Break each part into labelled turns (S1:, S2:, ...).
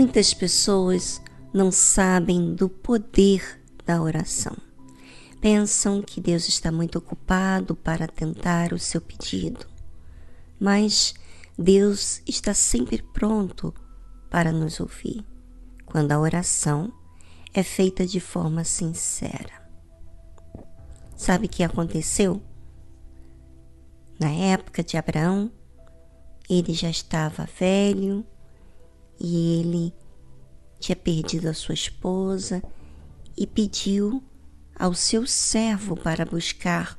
S1: Muitas pessoas não sabem do poder da oração. Pensam que Deus está muito ocupado para tentar o seu pedido, mas Deus está sempre pronto para nos ouvir quando a oração é feita de forma sincera. Sabe o que aconteceu? Na época de Abraão, ele já estava velho, e ele tinha perdido a sua esposa e pediu ao seu servo para buscar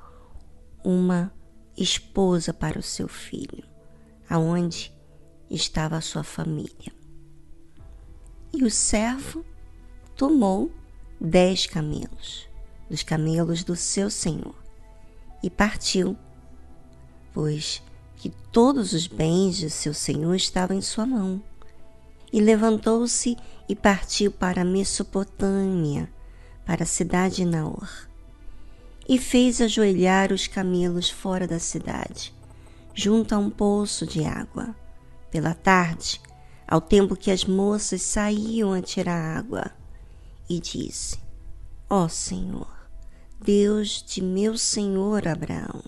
S1: uma esposa para o seu filho, aonde estava a sua família. E o servo tomou dez camelos, dos camelos do seu senhor, e partiu, pois que todos os bens de seu senhor estavam em sua mão e levantou-se e partiu para a Mesopotâmia, para a cidade de Naor. E fez ajoelhar os camelos fora da cidade, junto a um poço de água. Pela tarde, ao tempo que as moças saíam a tirar água, e disse: Ó oh Senhor, Deus de meu senhor Abraão,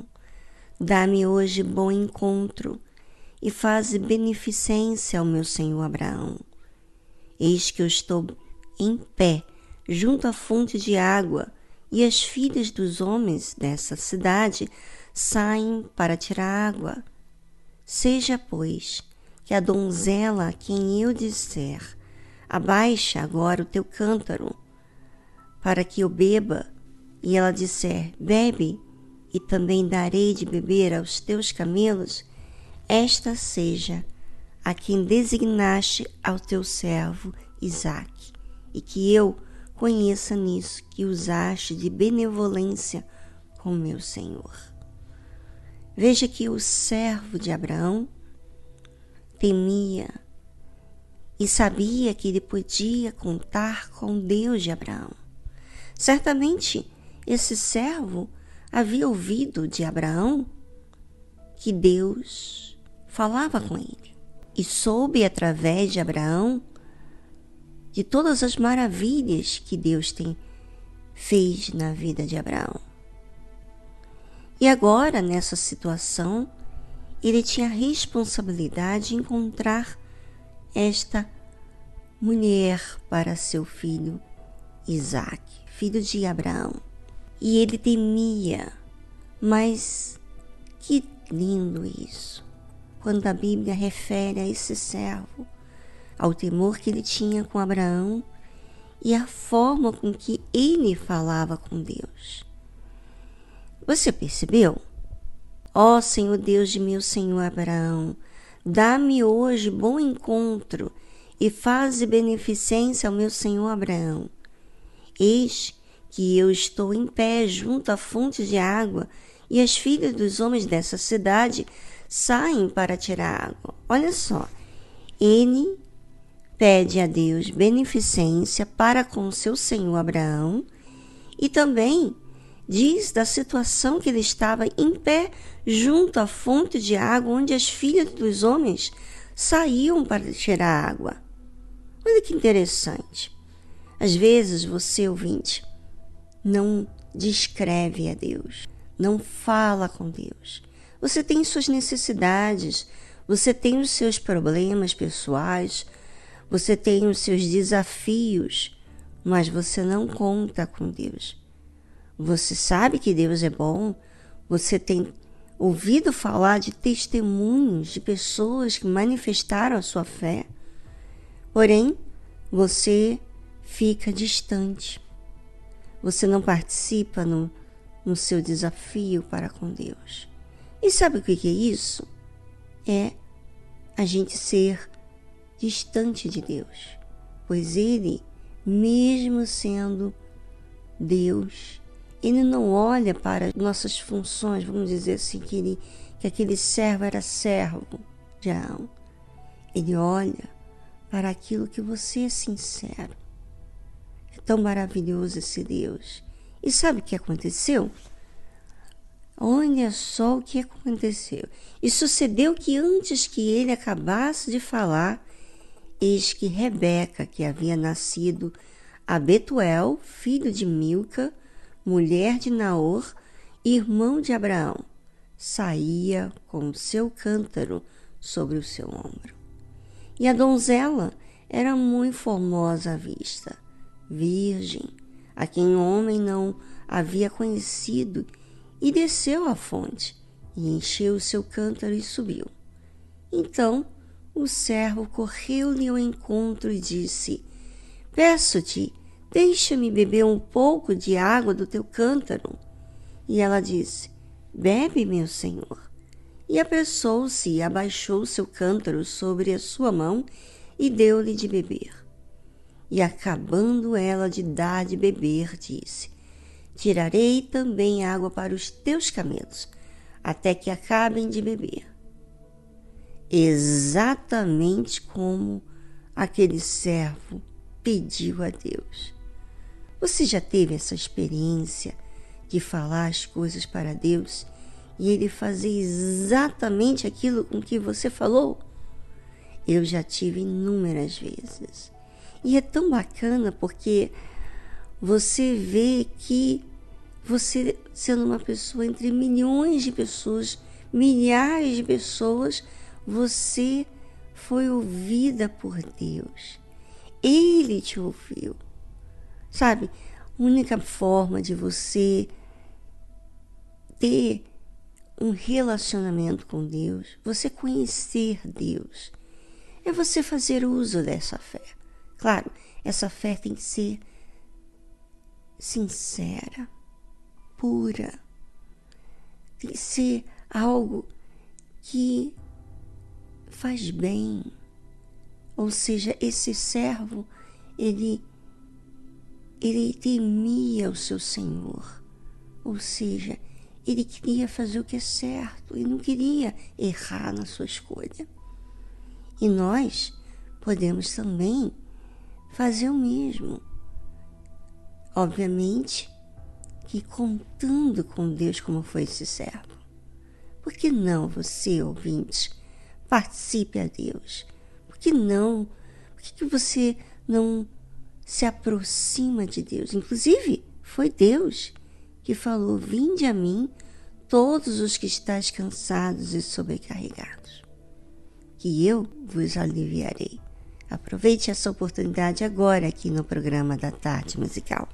S1: dá-me hoje bom encontro e faze beneficência ao meu senhor Abraão. Eis que eu estou em pé junto à fonte de água, e as filhas dos homens dessa cidade saem para tirar água. Seja, pois, que a donzela a quem eu disser, abaixa agora o teu cântaro, para que eu beba, e ela disser, bebe, e também darei de beber aos teus camelos, esta seja a quem designaste ao teu servo Isaque, e que eu conheça nisso que usaste de benevolência com meu Senhor. Veja que o servo de Abraão temia e sabia que ele podia contar com Deus de Abraão. Certamente esse servo havia ouvido de Abraão que Deus falava com ele e soube através de Abraão de todas as maravilhas que Deus tem fez na vida de Abraão. E agora, nessa situação, ele tinha a responsabilidade de encontrar esta mulher para seu filho Isaac, filho de Abraão. E ele temia, mas que lindo isso! Quando a Bíblia refere a esse servo, ao temor que ele tinha com Abraão e a forma com que ele falava com Deus. Você percebeu? Ó Senhor Deus de meu Senhor Abraão, dá-me hoje bom encontro e faze beneficência ao meu Senhor Abraão. Eis que eu estou em pé junto à fonte de água, e as filhas dos homens dessa cidade saem para tirar água. Olha só, ele pede a Deus beneficência para com seu senhor Abraão e também diz da situação que ele estava em pé junto à fonte de água onde as filhas dos homens saíam para tirar água. Olha que interessante. Às vezes você, ouvinte, não descreve a Deus, não fala com Deus. Você tem suas necessidades, você tem os seus problemas pessoais, você tem os seus desafios, mas você não conta com Deus. Você sabe que Deus é bom, você tem ouvido falar de testemunhos de pessoas que manifestaram a sua fé, porém você fica distante. Você não participa no, no seu desafio para com Deus. E sabe o que é isso? É a gente ser distante de Deus, pois Ele, mesmo sendo Deus, Ele não olha para nossas funções, vamos dizer assim, que, ele, que aquele servo era servo de Arão. Ele olha para aquilo que você é sincero. É tão maravilhoso esse Deus. E sabe o que aconteceu? Olha só o que aconteceu. E sucedeu que antes que ele acabasse de falar, eis que Rebeca, que havia nascido a Betuel, filho de Milca, mulher de Naor, irmão de Abraão, saía com o seu cântaro sobre o seu ombro. E a donzela era muito formosa à vista, virgem, a quem o homem não havia conhecido e desceu à fonte, e encheu o seu cântaro e subiu. Então o servo correu-lhe ao encontro e disse: Peço-te, deixa-me beber um pouco de água do teu cântaro. E ela disse: Bebe, meu senhor. E apressou-se e abaixou seu cântaro sobre a sua mão e deu-lhe de beber. E acabando ela de dar de beber, disse: Tirarei também água para os teus camelos, até que acabem de beber. Exatamente como aquele servo pediu a Deus. Você já teve essa experiência de falar as coisas para Deus e ele fazer exatamente aquilo com que você falou? Eu já tive inúmeras vezes. E é tão bacana porque você vê que você, sendo uma pessoa entre milhões de pessoas, milhares de pessoas, você foi ouvida por Deus. Ele te ouviu. Sabe, a única forma de você ter um relacionamento com Deus, você conhecer Deus, é você fazer uso dessa fé. Claro, essa fé tem que ser sincera, pura. Tem que ser algo que faz bem. Ou seja, esse servo, ele ele temia o seu Senhor. Ou seja, ele queria fazer o que é certo e não queria errar na sua escolha. E nós podemos também fazer o mesmo Obviamente que contando com Deus como foi esse servo. Por que não você, ouvinte, participe a Deus? Por que não? Por que, que você não se aproxima de Deus? Inclusive, foi Deus que falou: Vinde a mim, todos os que estáis cansados e sobrecarregados, que eu vos aliviarei. Aproveite essa oportunidade agora aqui no programa da Tarde Musical.